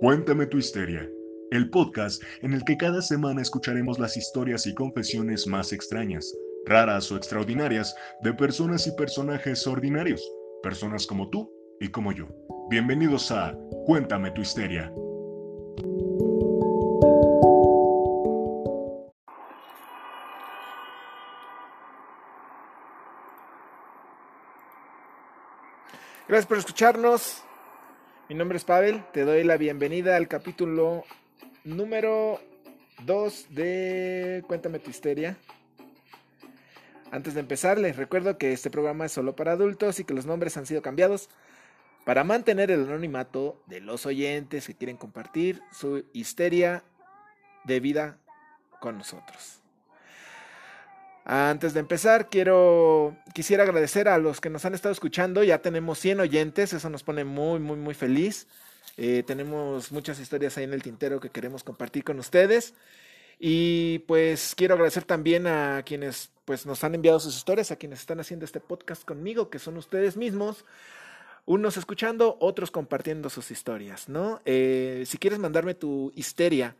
Cuéntame tu histeria, el podcast en el que cada semana escucharemos las historias y confesiones más extrañas, raras o extraordinarias de personas y personajes ordinarios, personas como tú y como yo. Bienvenidos a Cuéntame tu histeria. Gracias por escucharnos. Mi nombre es Pavel. Te doy la bienvenida al capítulo número 2 de Cuéntame tu histeria. Antes de empezar, les recuerdo que este programa es solo para adultos y que los nombres han sido cambiados para mantener el anonimato de los oyentes que quieren compartir su histeria de vida con nosotros. Antes de empezar, quiero quisiera agradecer a los que nos han estado escuchando. Ya tenemos 100 oyentes, eso nos pone muy, muy, muy feliz. Eh, tenemos muchas historias ahí en el tintero que queremos compartir con ustedes. Y pues quiero agradecer también a quienes pues nos han enviado sus historias, a quienes están haciendo este podcast conmigo, que son ustedes mismos. Unos escuchando, otros compartiendo sus historias, ¿no? Eh, si quieres mandarme tu histeria,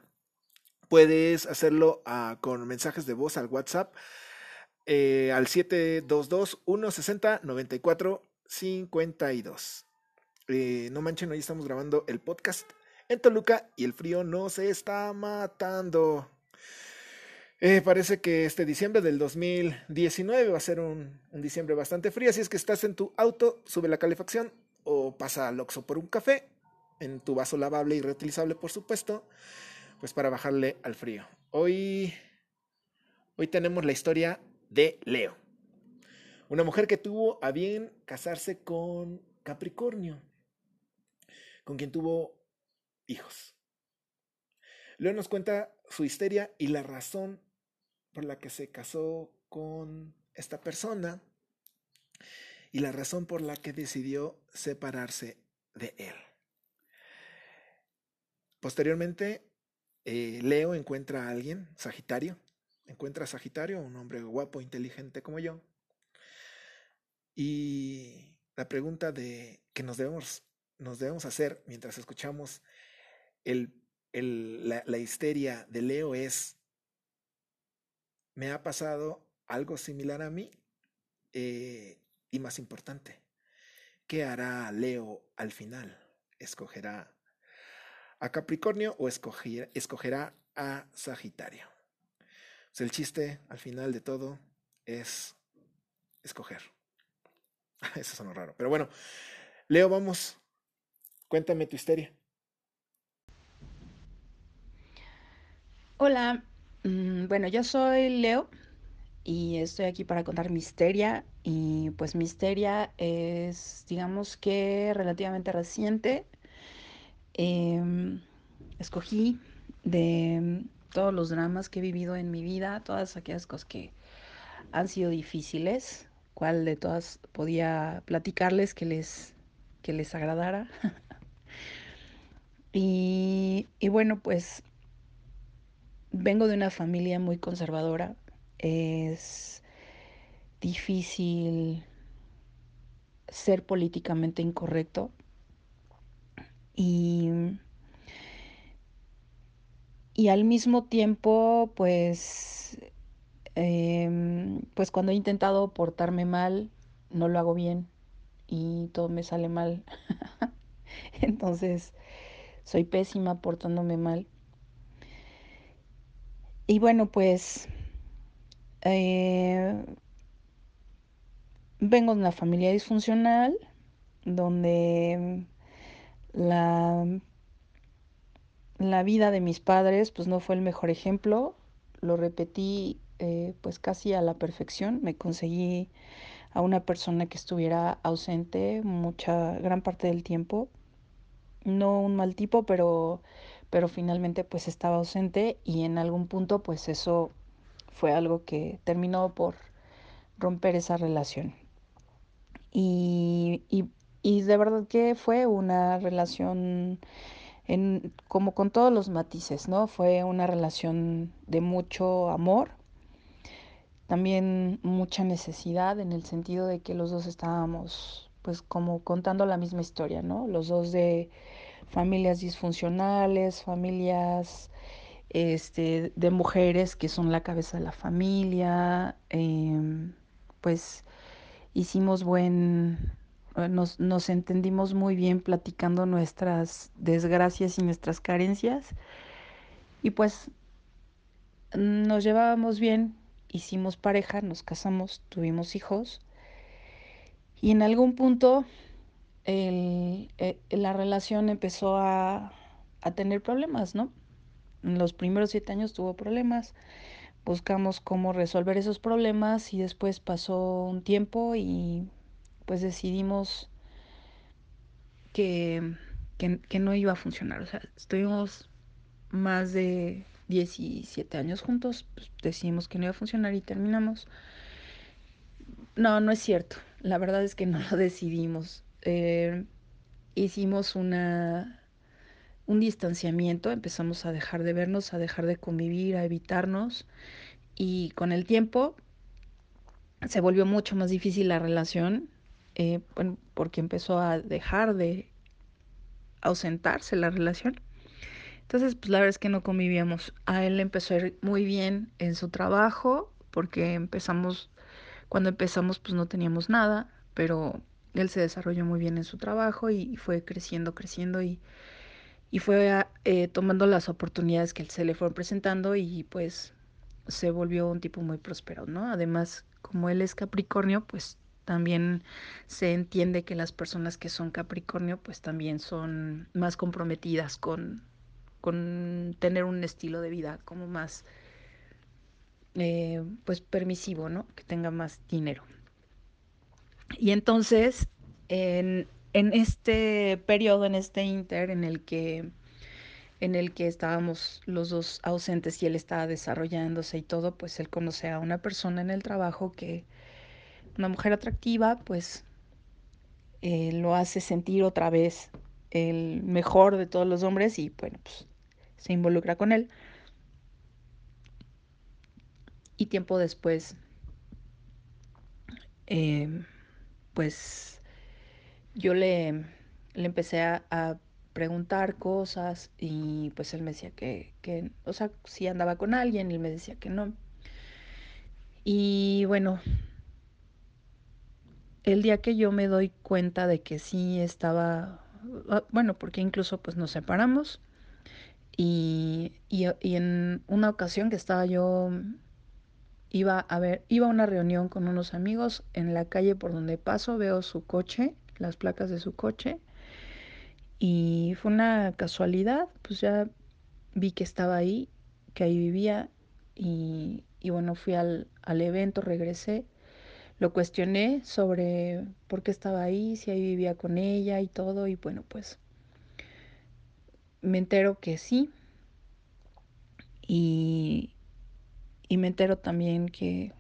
puedes hacerlo uh, con mensajes de voz al WhatsApp eh, al 722-160-9452. Eh, no manchen, hoy estamos grabando el podcast en Toluca y el frío no se está matando. Eh, parece que este diciembre del 2019 va a ser un, un, diciembre bastante frío, así es que estás en tu auto, sube la calefacción o pasa al Oxxo por un café, en tu vaso lavable y reutilizable, por supuesto, pues para bajarle al frío. Hoy, hoy tenemos la historia de Leo. Una mujer que tuvo a bien casarse con Capricornio, con quien tuvo hijos. Leo nos cuenta su histeria y la razón por la que se casó con esta persona y la razón por la que decidió separarse de él. Posteriormente, eh, Leo encuentra a alguien, Sagitario, encuentra a Sagitario, un hombre guapo, inteligente como yo. Y la pregunta de que nos debemos, hacer mientras escuchamos la, histeria de Leo es, ¿me ha pasado algo similar a mí? Eh, y más importante, ¿qué hará Leo al final? ¿Escogerá a Capricornio o escogerá a Sagitario? Sea, el chiste al final de todo es escoger. Eso sonó raro. Pero bueno, Leo, vamos. Cuéntame tu histeria. Hola, mm, bueno, yo soy Leo y estoy aquí para contar mi. Y pues mi es, digamos que relativamente reciente. Eh, escogí de todos los dramas que he vivido en mi vida, todas aquellas cosas que han sido difíciles, cuál de todas podía platicarles que les, que les agradara. y, y bueno, pues vengo de una familia muy conservadora. Es difícil ser políticamente incorrecto. Y y al mismo tiempo, pues, eh, pues cuando he intentado portarme mal, no lo hago bien y todo me sale mal. Entonces, soy pésima portándome mal. Y bueno, pues, eh, vengo de una familia disfuncional donde la la vida de mis padres pues no fue el mejor ejemplo, lo repetí eh, pues casi a la perfección, me conseguí a una persona que estuviera ausente mucha gran parte del tiempo, no un mal tipo, pero pero finalmente pues estaba ausente y en algún punto pues eso fue algo que terminó por romper esa relación. Y, y, y de verdad que fue una relación como con todos los matices, ¿no? Fue una relación de mucho amor, también mucha necesidad en el sentido de que los dos estábamos pues como contando la misma historia, ¿no? Los dos de familias disfuncionales, familias este, de mujeres que son la cabeza de la familia, em, pues hicimos buen, nos, nos entendimos muy bien platicando nuestras desgracias y nuestras carencias. Y pues nos llevábamos bien, hicimos pareja, nos casamos, tuvimos hijos. Y en algún punto eh, la relación empezó a, a tener problemas, ¿no? En los primeros siete años tuvo problemas, buscamos cómo resolver esos problemas y después pasó un tiempo y pues decidimos que, que, no iba a funcionar. O sea, estuvimos más de 17 años juntos, pues decidimos que no iba a funcionar y terminamos. No, no es cierto. La verdad es que no lo decidimos. Eh, hicimos una un distanciamiento, empezamos a dejar de vernos, a dejar de convivir, a evitarnos y con el tiempo se volvió mucho más difícil la relación eh, bueno, porque empezó a dejar de ausentarse la relación. Entonces, pues la verdad es que no convivíamos. A él empezó muy bien en su trabajo porque empezamos, cuando empezamos pues no teníamos nada, pero él se desarrolló muy bien en su trabajo y fue creciendo, creciendo y y fue eh, tomando las oportunidades que se le fueron presentando y pues se volvió un tipo muy próspero, ¿no? Además, como él es Capricornio, pues también se entiende que las personas que son Capricornio pues también son más comprometidas con, con tener un estilo de vida como más eh, pues permisivo, ¿no? Que tenga más dinero. Y entonces, en, en este periodo, en este inter en el que en el que estábamos los dos ausentes y él estaba desarrollándose y todo, pues él conoce a una persona en el trabajo que, una mujer atractiva, pues eh, lo hace sentir otra vez el mejor de todos los hombres y bueno, pues se involucra con él. Y tiempo después, eh, pues yo le, le empecé a, a, preguntar cosas y pues él me decía que, que, o sea, si andaba con alguien él me decía que no. Y bueno, el día que yo me doy cuenta de que sí estaba, ah, bueno, porque incluso pues nos separamos y, y, y en una ocasión que estaba yo iba a ver, iba a una reunión con unos amigos en la calle por donde paso, veo su coche las placas de su coche. Y fue una casualidad, pues ya vi que estaba ahí, que ahí vivía y, y bueno, fui al, al, evento, regresé, lo cuestioné sobre por qué estaba ahí, si ahí vivía con ella y todo y bueno, pues me entero que sí y, y me entero también que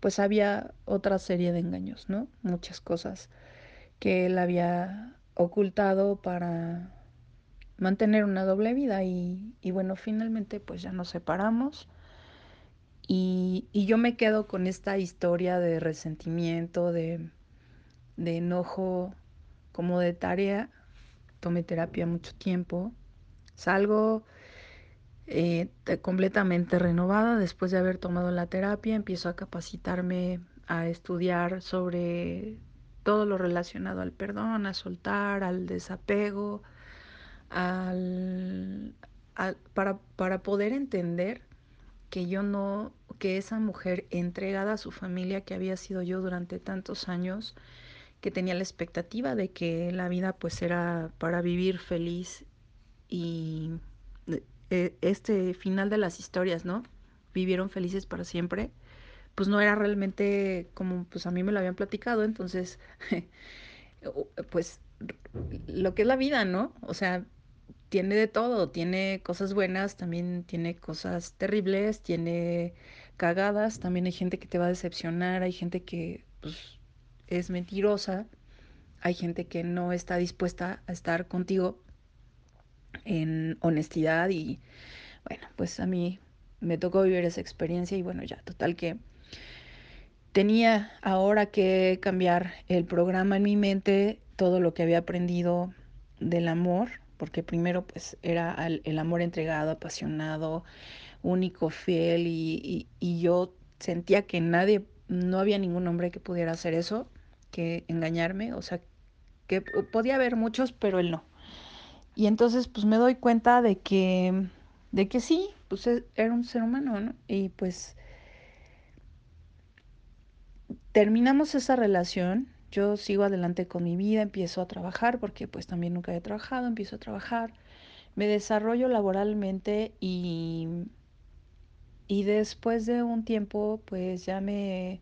pues había otra serie de engaños, ¿no? Muchas cosas que él había ocultado para mantener una doble vida y, y bueno, finalmente pues ya nos separamos y, yo me quedo con esta historia de resentimiento, de, de enojo, como de tarea. Tomé terapia mucho tiempo. Salgo eh, completamente renovada después de haber tomado la terapia. Empiezo a capacitarme, a estudiar sobre todo lo relacionado al perdón, a soltar, al desapego, al, al, para, para poder entender que yo no, que esa mujer entregada a su familia que había sido yo durante tantos años, que tenía la expectativa de que la vida pues era para vivir feliz y eh, este final de las historias, ¿no? Vivieron felices para siempre pues no era realmente como pues a mí me lo habían platicado, entonces pues lo que es la vida, ¿no? O sea, tiene de todo, tiene cosas buenas, también tiene cosas terribles, tiene cagadas, también hay gente que te va a decepcionar, hay gente que pues es mentirosa, hay gente que no está dispuesta a estar contigo en honestidad y bueno, pues a mí me tocó vivir esa experiencia y bueno, ya, total que tenía ahora que cambiar el programa en mi mente, todo lo que había aprendido del amor, porque primero pues era el, amor entregado, apasionado, único, fiel y, y, yo sentía que nadie, no había ningún hombre que pudiera hacer eso, que engañarme, o sea, que podía haber muchos, pero él no. Y entonces pues me doy cuenta de que, de que sí, pues e, era un ser humano, ¿no? Y pues terminamos esa relación, yo sigo adelante con mi vida, empiezo a trabajar, porque pues también nunca he trabajado, empiezo a trabajar, me desarrollo laboralmente y, y después de un tiempo pues ya me...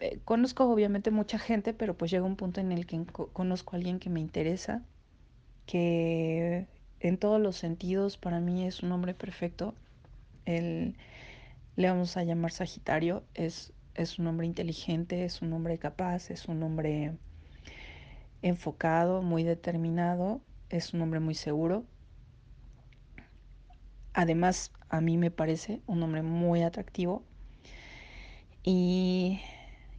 Eh, conozco obviamente mucha gente, pero pues llega un punto en el que conozco a alguien que me interesa, que en todos los sentidos para mí es un hombre perfecto. Él, le vamos a llamar Sagitario, es es un hombre inteligente, es un hombre capaz, es un hombre enfocado, muy determinado, es un hombre muy seguro. Además, a mí me parece un hombre muy atractivo. Y,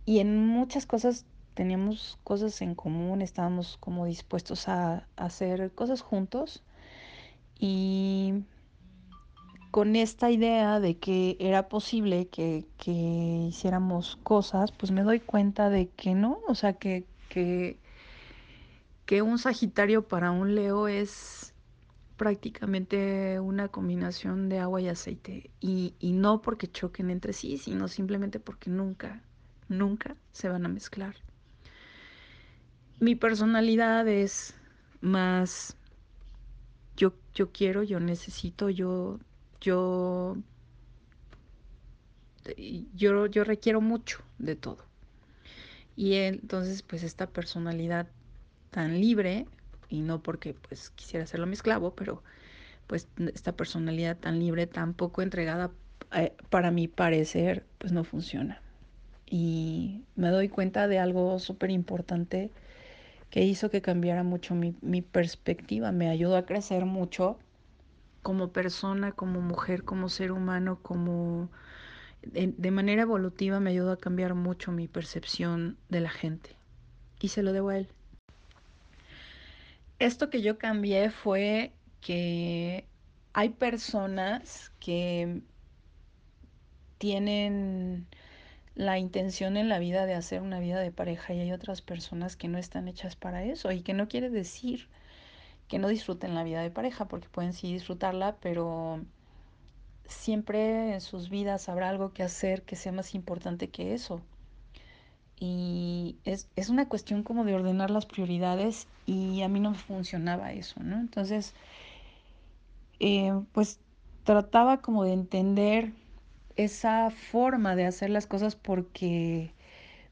y en muchas cosas teníamos cosas en común, estábamos como dispuestos a, a hacer cosas juntos. Y con esta idea de que era posible que, hiciéramos cosas, pues me doy cuenta de que no, o sea, que, que, un Sagitario para un Leo es prácticamente una combinación de agua y aceite. Y, y no porque choquen entre sí, sino simplemente porque nunca, nunca se van a mezclar. Mi personalidad es más yo, yo quiero, yo necesito, yo yo, yo, yo requiero mucho de todo. Y entonces, pues esta personalidad tan libre, y no porque pues quisiera hacerlo mi esclavo, pero pues esta personalidad tan libre, tan poco entregada, eh, para mi parecer, pues no funciona. Y me doy cuenta de algo súper importante que hizo que cambiara mucho mi, mi perspectiva, me ayudó a crecer mucho como persona, como mujer, como ser humano, como de, manera evolutiva me ayudó a cambiar mucho mi percepción de la gente. Y se lo debo a él. Esto que yo cambié fue que hay personas que tienen la intención en la vida de hacer una vida de pareja y hay otras personas que no están hechas para eso y que no quiere decir que no disfruten la vida de pareja, porque pueden sí disfrutarla, pero siempre en sus vidas habrá algo que hacer que sea más importante que eso. Y es, una cuestión como de ordenar las prioridades y a mí no me funcionaba eso, ¿no? Entonces, eh, pues trataba como de entender esa forma de hacer las cosas porque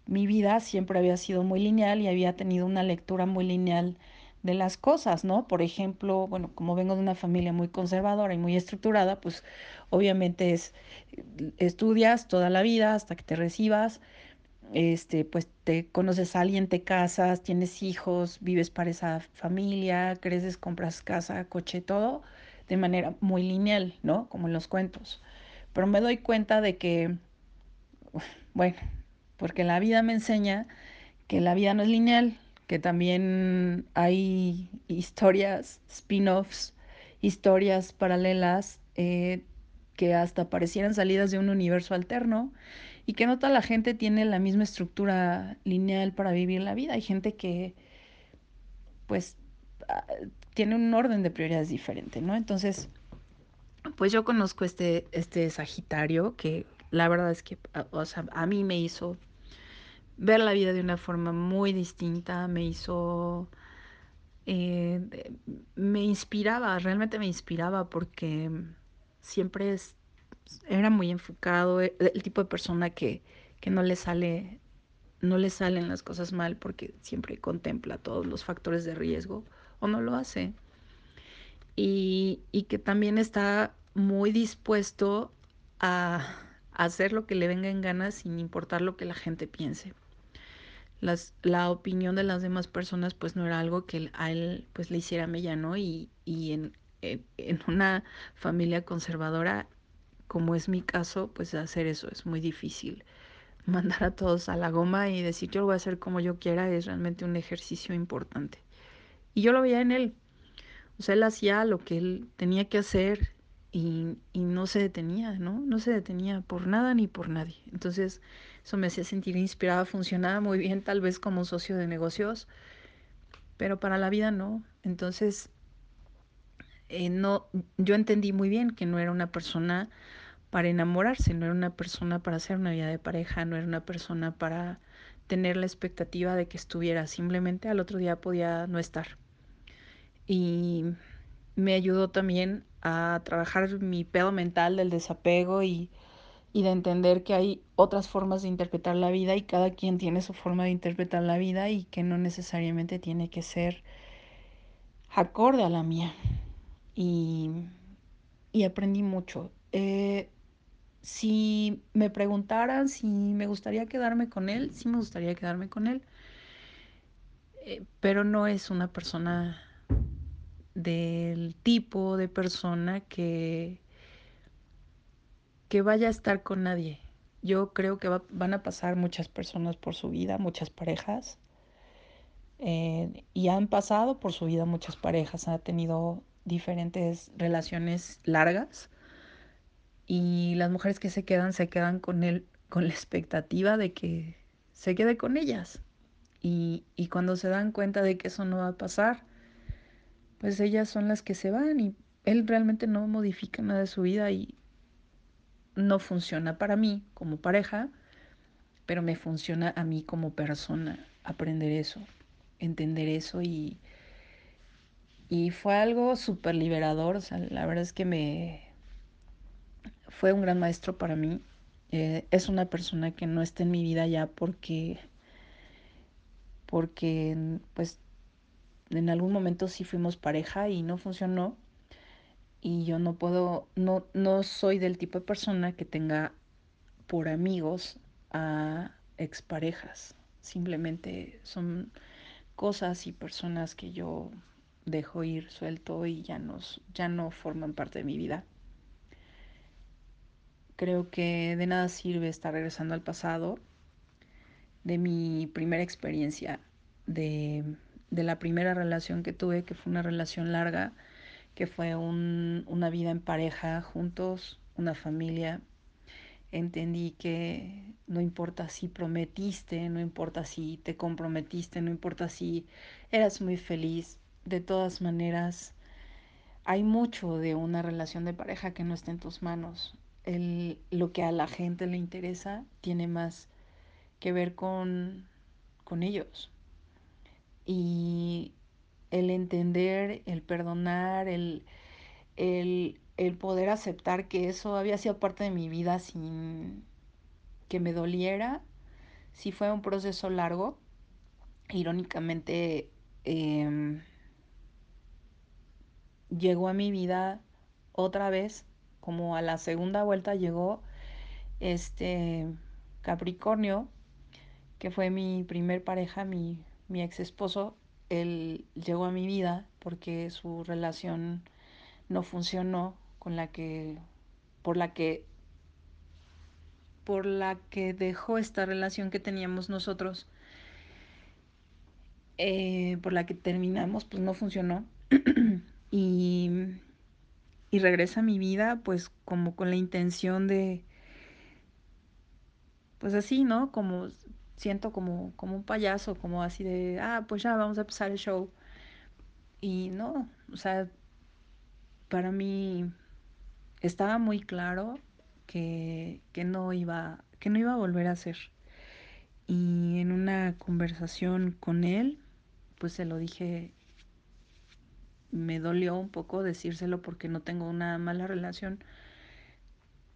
mi vida siempre había sido muy lineal y había tenido una lectura muy lineal de las cosas, ¿no? Por ejemplo, bueno, como vengo de una familia muy conservadora y muy estructurada, pues obviamente es estudias toda la vida hasta que te recibas, este, pues te conoces a alguien, te casas, tienes hijos, vives para esa familia, creces, compras casa, coche, todo de manera muy lineal, ¿no? Como en los cuentos. Pero me doy cuenta de que, bueno, porque la vida me enseña que la vida no es lineal, que también hay historias, spin-offs, historias paralelas eh, que hasta parecieran salidas de un universo alterno y que no toda la gente tiene la misma estructura lineal para vivir la vida. Hay gente que pues ah, tiene un orden de prioridades diferente, ¿no? Entonces, pues yo conozco este, este Sagitario que la verdad es que, o sea, a mí me hizo ver la vida de una forma muy distinta, me hizo, eh, me inspiraba, realmente me inspiraba porque siempre es, era muy enfocado, e, el tipo de persona que, que no le sale, no le salen las cosas mal porque siempre contempla todos los factores de riesgo o no lo hace. Y, y que también está muy dispuesto a hacer lo que le venga en ganas sin importar lo que la gente piense las, la opinión de las demás personas pues no era algo que a él pues le hiciera mella, ¿no? Y, y en, en, en, una familia conservadora, como es mi caso, pues hacer eso es muy difícil. Mandar a todos a la goma y decir yo lo voy a hacer como yo quiera es realmente un ejercicio importante. Y yo lo veía en él. O sea, él hacía lo que él tenía que hacer y, y, no se detenía, ¿no? No se detenía por nada ni por nadie. Entonces, me hacía sentir inspirada, funcionaba muy bien tal vez como socio de negocios, pero para la vida no. Entonces, eh, no, yo entendí muy bien que no era una persona para enamorarse, no era una persona para hacer una vida de pareja, no era una persona para tener la expectativa de que estuviera, simplemente al otro día podía no estar. Y me ayudó también a trabajar mi pedo mental del desapego y, y de entender que hay otras formas de interpretar la vida y cada quien tiene su forma de interpretar la vida y que no necesariamente tiene que ser acorde a la mía. Y, y aprendí mucho. Eh, si me preguntaran si me gustaría quedarme con él, sí me gustaría quedarme con él. Eh, pero no es una persona del tipo de persona que, que vaya a estar con nadie. Yo creo que va, van a pasar muchas personas por su vida, muchas parejas. Eh, y han pasado por su vida muchas parejas, ha tenido diferentes relaciones largas y las mujeres que se quedan se quedan con él con la expectativa de que se quede con ellas. Y, y cuando se dan cuenta de que eso no va a pasar, pues ellas son las que se van y él realmente no modifica nada de su vida y no funciona para mí como pareja, pero me funciona a mí como persona aprender eso, entender eso y, y fue algo súper liberador, o sea, la verdad es que me, fue un gran maestro para mí. Eh, es una persona que no está en mi vida ya porque, porque pues en algún momento sí fuimos pareja y no funcionó. Y yo no puedo, no, no soy del tipo de persona que tenga por amigos a exparejas. Simplemente son cosas y personas que yo dejo ir suelto y ya, nos, ya no forman parte de mi vida. Creo que de nada sirve estar regresando al pasado, de mi primera experiencia, de, de la primera relación que tuve, que fue una relación larga, que fue un, una vida en pareja, juntos, una familia. Entendí que no importa si prometiste, no importa si te comprometiste, no importa si eras muy feliz, de todas maneras hay mucho de una relación de pareja que no está en tus manos el, lo que a la gente le interesa tiene más que ver con, con ellos. Y el entender, el perdonar, el, el, el poder aceptar que eso había sido parte de mi vida sin que me doliera, sí fue un proceso largo. Irónicamente, eh, llegó a mi vida otra vez como a la segunda vuelta llegó este Capricornio, que fue mi primer pareja, mi, mi ex esposo. Él llegó a mi vida porque su relación no funcionó con la que por la que por la que dejó esta relación que teníamos nosotros eh, por la que terminamos pues no funcionó y y regresa a mi vida pues como con la intención de pues así, ¿no? Como siento como como un payaso, como así de, ah, pues ya vamos a empezar el show. Y no, o sea, para mí estaba muy claro que, que no iba que no iba a volver a ser. Y en una conversación con él, pues se lo dije me dolió un poco decírselo porque no tengo una mala relación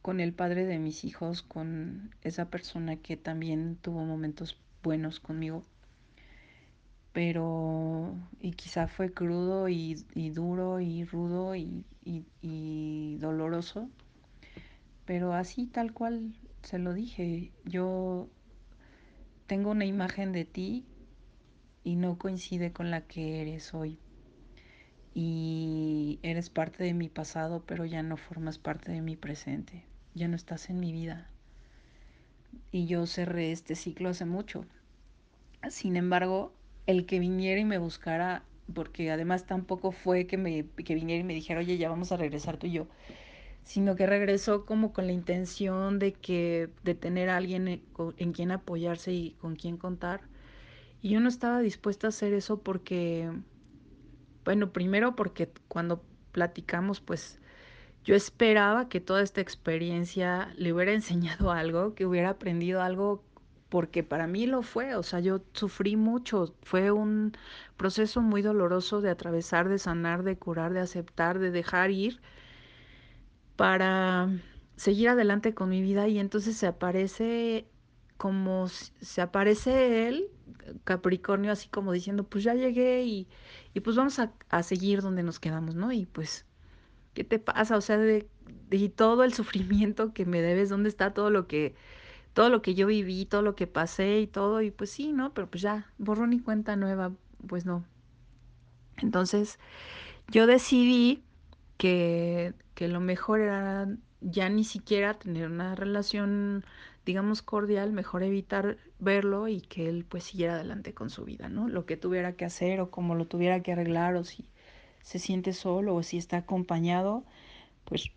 con el padre de mis hijos, con esa persona que también tuvo momentos buenos conmigo. Pero, y quizá fue crudo y, y duro y rudo y, y, y doloroso, pero así tal cual se lo dije, yo tengo una imagen de ti y no coincide con la que eres hoy y eres parte de mi pasado, pero ya no formas parte de mi presente, ya no estás en mi vida. Y yo cerré este ciclo hace mucho. Sin embargo, el que viniera y me buscara porque además tampoco fue que, me, que viniera y me dijera, oye, ya vamos a regresar tú y yo, sino que regresó como con la intención de que de tener a alguien en, en quien apoyarse y con quien contar. Y yo no estaba dispuesta a hacer eso porque, bueno, primero porque cuando platicamos, pues yo esperaba que toda esta experiencia le hubiera enseñado algo, que hubiera aprendido algo porque para mí lo fue, o sea, yo sufrí mucho, fue un proceso muy doloroso de atravesar, de sanar, de curar, de aceptar, de dejar ir para seguir adelante con mi vida y entonces se aparece como se aparece él, Capricornio, así como diciendo, pues ya llegué y, y pues vamos a, a, seguir donde nos quedamos, ¿no? Y pues, ¿qué te pasa? O sea, de, de todo el sufrimiento que me debes, ¿dónde está todo lo que todo lo que yo viví, todo lo que pasé y todo, y pues sí, ¿no? Pero pues ya, borrón y cuenta nueva, pues no. Entonces, yo decidí que, que lo mejor era ya ni siquiera tener una relación, digamos, cordial, mejor evitar verlo y que él pues siguiera adelante con su vida, ¿no? Lo que tuviera que hacer o como lo tuviera que arreglar o si se siente solo o si está acompañado, pues,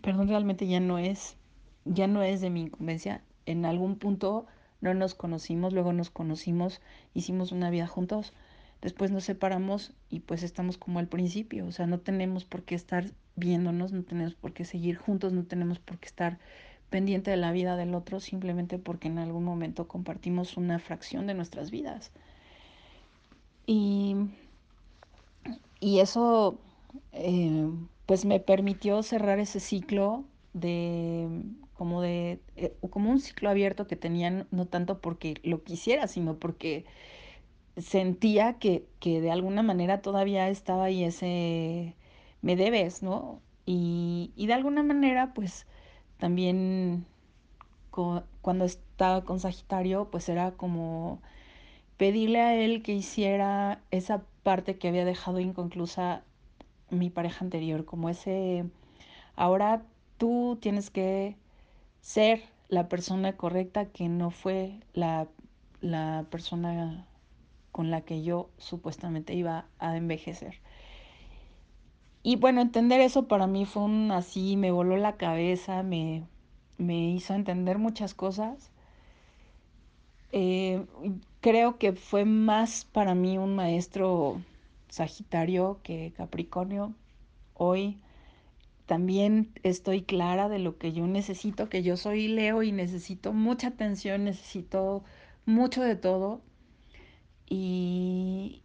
perdón, realmente ya no es, ya no es de mi incumbencia en algún punto no nos conocimos, luego nos conocimos, hicimos una vida juntos, después nos separamos y pues estamos como al principio, o sea, no tenemos por qué estar viéndonos, no tenemos por qué seguir juntos, no tenemos por qué estar pendiente de la vida del otro simplemente porque en algún momento compartimos una fracción de nuestras vidas. Y, y eso eh, pues me permitió cerrar ese ciclo de como de eh, como un ciclo abierto que tenían no tanto porque lo quisiera sino porque sentía que, que de alguna manera todavía estaba ahí ese me debes no y, y de alguna manera pues también cuando estaba con Sagitario pues era como pedirle a él que hiciera esa parte que había dejado inconclusa mi pareja anterior como ese ahora tú tienes que ser la persona correcta que no fue la, la persona con la que yo supuestamente iba a envejecer. Y bueno, entender eso para mí fue un así, me voló la cabeza, me, me hizo entender muchas cosas. Eh, creo que fue más para mí un maestro Sagitario que Capricornio. Hoy también estoy clara de lo que yo necesito, que yo soy Leo y necesito mucha atención, necesito mucho de todo. Y,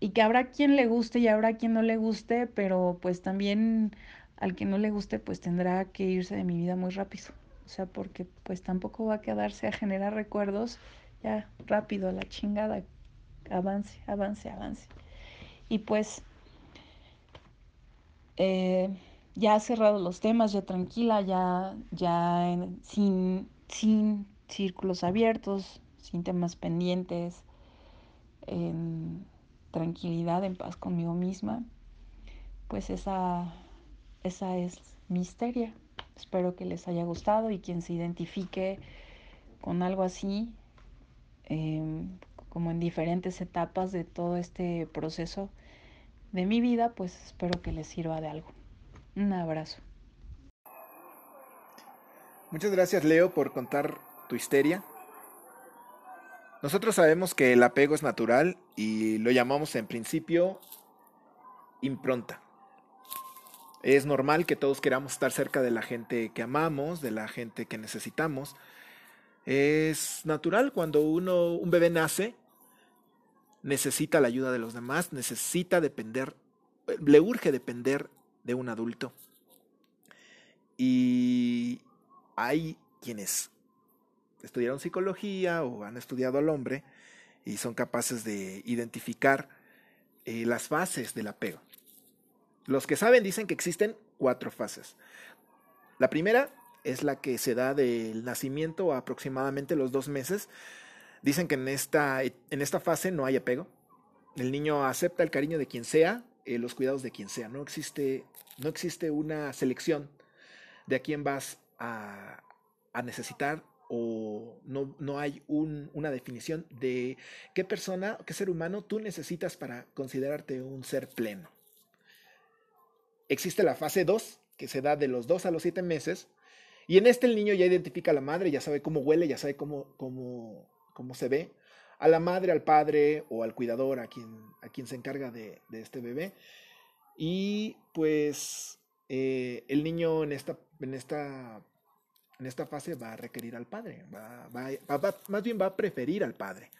y que habrá quien le guste y habrá quien no le guste, pero pues también al que no le guste pues tendrá que irse de mi vida muy rápido. O sea, porque pues tampoco va a quedarse a generar recuerdos. Ya, rápido, a la chingada. Avance, avance, avance. Y pues eh, ya cerrado los temas, ya tranquila, ya, ya sin, sin círculos abiertos, sin temas pendientes, en tranquilidad, en paz conmigo misma, pues esa, esa es mi histeria. Espero que les haya gustado y quien se identifique con algo así, em, como en diferentes etapas de todo este proceso, de mi vida, pues espero que les sirva de algo. Un abrazo. Muchas gracias Leo por contar tu histeria. Nosotros sabemos que el apego es natural y lo llamamos en principio impronta. Es normal que todos queramos estar cerca de la gente que amamos, de la gente que necesitamos. Es natural cuando uno, un bebé nace, necesita la ayuda de los demás, necesita depender, le urge depender de un adulto. Y hay quienes estudiaron psicología o han estudiado al hombre y son capaces de identificar eh, las fases del apego. Los que saben dicen que existen cuatro fases. La primera es la que se da del nacimiento a aproximadamente los dos meses, Dicen que en esta, en esta fase no hay apego. El niño acepta el cariño de quien sea, eh, los cuidados de quien sea. No existe, no existe una selección de a quién vas a, a necesitar o no, no hay un, una definición de qué persona, qué ser humano tú necesitas para considerarte un ser pleno. Existe la fase 2, que se da de los 2 a los 7 meses, y en este el niño ya identifica a la madre, ya sabe cómo huele, ya sabe cómo, cómo, cómo se ve, a la madre, al padre o al cuidador, a quien, a quien se encarga de, de este bebé. Y pues eh, el niño en esta, en, esta, en esta fase va a requerir al padre, va, va, más bien va a preferir al padre.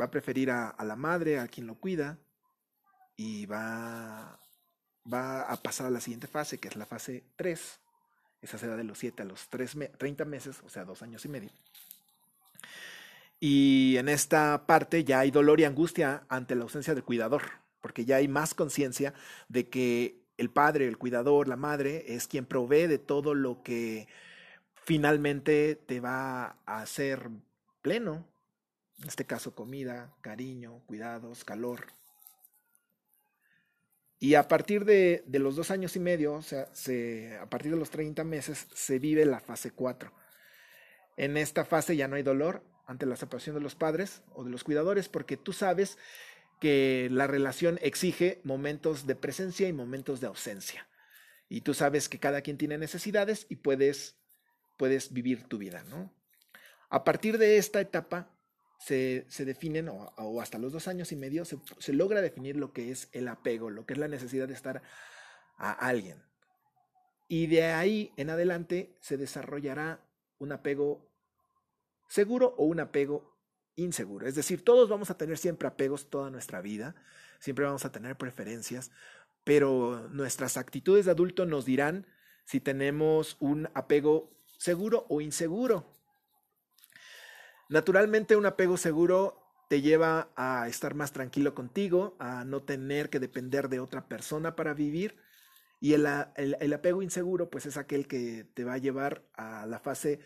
Va a preferir a, a la madre, a quien lo cuida, y va, va a pasar a la siguiente fase, que es la fase 3. Esa será de los 7 a los 3 30 meses, o sea, dos años y medio. Y en esta parte ya hay dolor y angustia ante la ausencia del cuidador, porque ya hay más conciencia de que el padre, el cuidador, la madre es quien provee de todo lo que finalmente te va a hacer pleno. En este caso, comida, cariño, cuidados, calor. Y a partir de, los dos años y medio, o sea, se, a partir de los 30 meses, se vive la fase 4. En esta fase ya no hay dolor ante la separación de los padres o de los cuidadores, porque tú sabes que la relación exige momentos de presencia y momentos de ausencia. Y tú sabes que cada quien tiene necesidades y puedes, puedes vivir tu vida, ¿no? A partir de esta etapa se, definen, o, o, hasta los dos años y medio, se, se, logra definir lo que es el apego, lo que es la necesidad de estar a alguien. Y de ahí en adelante se desarrollará un apego seguro o un apego inseguro. Es decir, todos vamos a tener siempre apegos toda nuestra vida, siempre vamos a tener preferencias, pero nuestras actitudes de adulto nos dirán si tenemos un apego seguro o inseguro. Naturalmente un apego seguro te lleva a estar más tranquilo contigo, a no tener que depender de otra persona para vivir. Y el, el, apego inseguro, pues es aquel que te va a llevar a la fase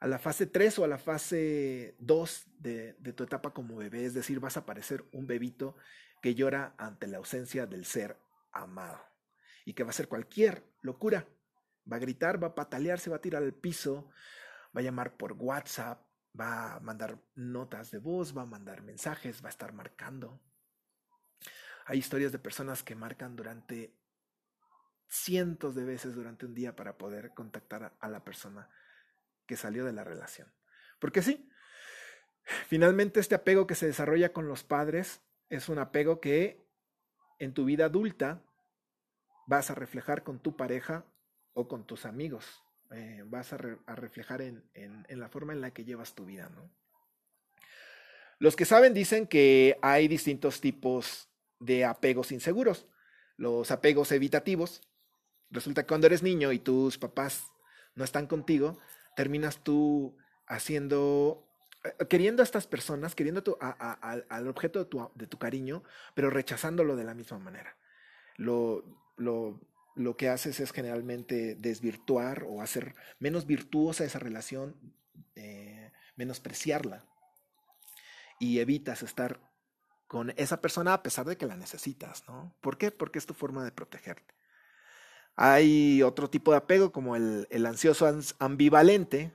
a la fase 3 o a la fase 2 de, de, tu etapa como bebé, es decir, vas a parecer un bebito que llora ante la ausencia del ser amado y que va a hacer cualquier locura. Va a gritar, va a patalear, se va a tirar al piso, va a llamar por WhatsApp, va a mandar notas de voz, va a mandar mensajes, va a estar marcando. Hay historias de personas que marcan durante cientos de veces durante un día para poder contactar a, la persona que salió de la relación. Porque sí, finalmente este apego que se desarrolla con los padres es un apego que en tu vida adulta vas a reflejar con tu pareja o con tus amigos. Eh, vas a, re, a reflejar en, en, la forma en la que llevas tu vida, ¿no? Los que saben dicen que hay distintos tipos de apegos inseguros. Los apegos evitativos. Resulta que cuando eres niño y tus papás no están contigo, terminas tú haciendo, eh, queriendo a estas personas, queriendo a, a, al objeto de tu, de tu, cariño, pero rechazándolo de la misma manera. Lo, lo, lo que haces es generalmente desvirtuar o hacer menos virtuosa esa relación, eh, menospreciarla. Y evitas estar con esa persona a pesar de que la necesitas, ¿no? ¿Por qué? Porque es tu forma de protegerte. Hay otro tipo de apego como el, el ansioso ambivalente,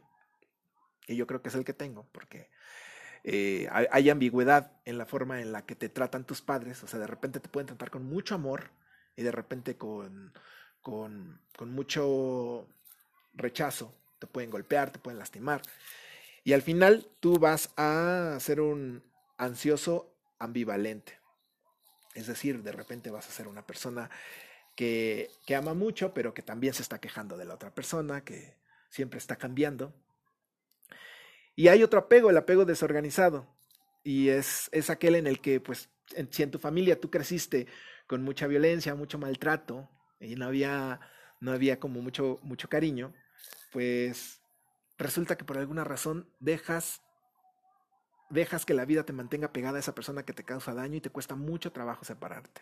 que yo creo que es el que tengo, porque eh, hay, hay, ambigüedad en la forma en la que te tratan tus padres, o sea, de repente te pueden tratar con mucho amor y de repente con, con, mucho rechazo, te pueden golpear, te pueden lastimar. Y al final tú vas a ser un ansioso ambivalente. Es decir, de repente vas a ser una persona que, que, ama mucho, pero que también se está quejando de la otra persona, que siempre está cambiando. Y hay otro apego, el apego desorganizado. Y es, es aquel en el que, pues, si en tu familia tú creciste con mucha violencia, mucho maltrato, y no había, no había como mucho, mucho cariño, pues resulta que por alguna razón dejas dejas que la vida te mantenga pegada a esa persona que te causa daño y te cuesta mucho trabajo separarte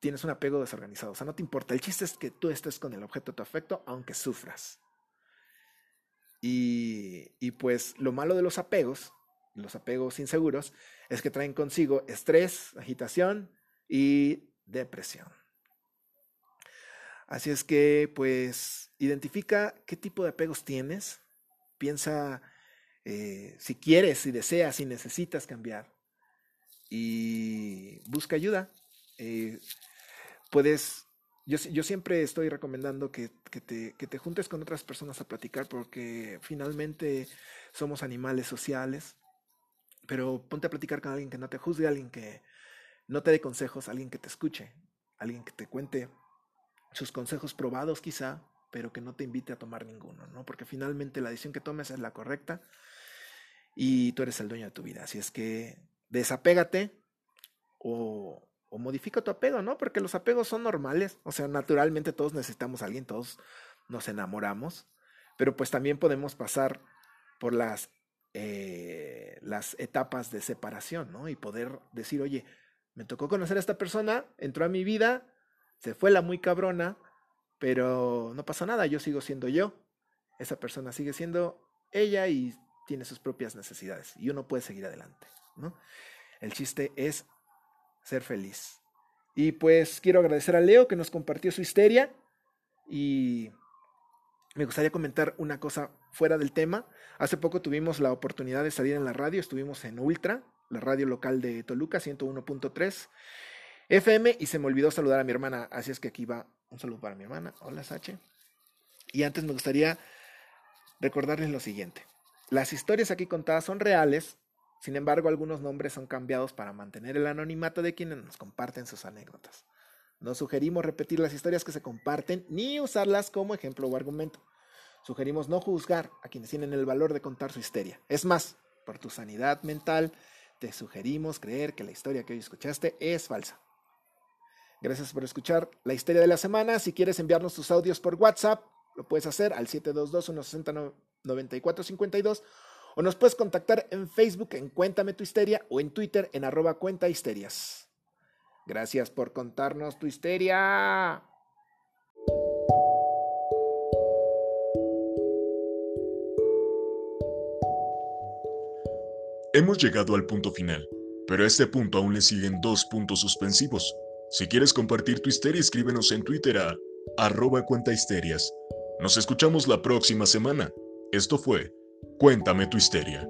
tienes un apego desorganizado. O sea, no te importa. El chiste es que tú estés con el objeto de tu afecto, aunque sufras. Y, y pues lo malo de los apegos, los apegos inseguros, es que traen consigo estrés, agitación y depresión. Así es que, pues, identifica qué tipo de apegos tienes, piensa eh, si quieres, si deseas, si necesitas cambiar y busca ayuda. Eh, puedes, yo, yo, siempre estoy recomendando que, que, te, que te juntes con otras personas a platicar porque finalmente somos animales sociales, pero ponte a platicar con alguien que no te juzgue, alguien que no te dé consejos, alguien que te escuche, alguien que te cuente sus consejos probados quizá, pero que no te invite a tomar ninguno, ¿no? Porque finalmente la decisión que tomes es la correcta y tú eres el dueño de tu vida. Así es que desapégate o, o modifica tu apego, ¿no? Porque los apegos son normales, o sea, naturalmente todos necesitamos a alguien, todos nos enamoramos, pero pues también podemos pasar por las, eh, las etapas de separación, ¿no? Y poder decir, oye, me tocó conocer a esta persona, entró a mi vida, se fue la muy cabrona, pero no pasa nada, yo sigo siendo yo, esa persona sigue siendo ella y tiene sus propias necesidades y uno puede seguir adelante, ¿no? El chiste es ser feliz. Y pues quiero agradecer a Leo que nos compartió su histeria y me gustaría comentar una cosa fuera del tema. Hace poco tuvimos la oportunidad de salir en la radio, estuvimos en Ultra, la radio local de Toluca, 101.3 FM, y se me olvidó saludar a mi hermana, así es que aquí va un saludo para mi hermana. Hola, Sache. Y antes me gustaría recordarles lo siguiente. Las historias aquí contadas son reales, sin embargo algunos nombres son cambiados para mantener el anonimato de quienes nos comparten sus anécdotas. No sugerimos repetir las historias que se comparten ni usarlas como ejemplo o argumento. Sugerimos no juzgar a quienes tienen el valor de contar su histeria. Es más, por tu sanidad mental, te sugerimos creer que la historia que hoy escuchaste es falsa. Gracias por escuchar la historia de la semana. Si quieres enviarnos tus audios por WhatsApp, lo puedes hacer al 722-160-9452 o nos puedes contactar en Facebook en Cuéntame tu Histeria o en Twitter en arroba cuenta histerias. Gracias por contarnos tu histeria. Hemos llegado al punto final, pero a este punto aún le siguen dos puntos suspensivos. Si quieres compartir tu histeria, escríbenos en Twitter a arroba cuentahisterias. Nos escuchamos la próxima semana. Esto fue Cuéntame tu histeria.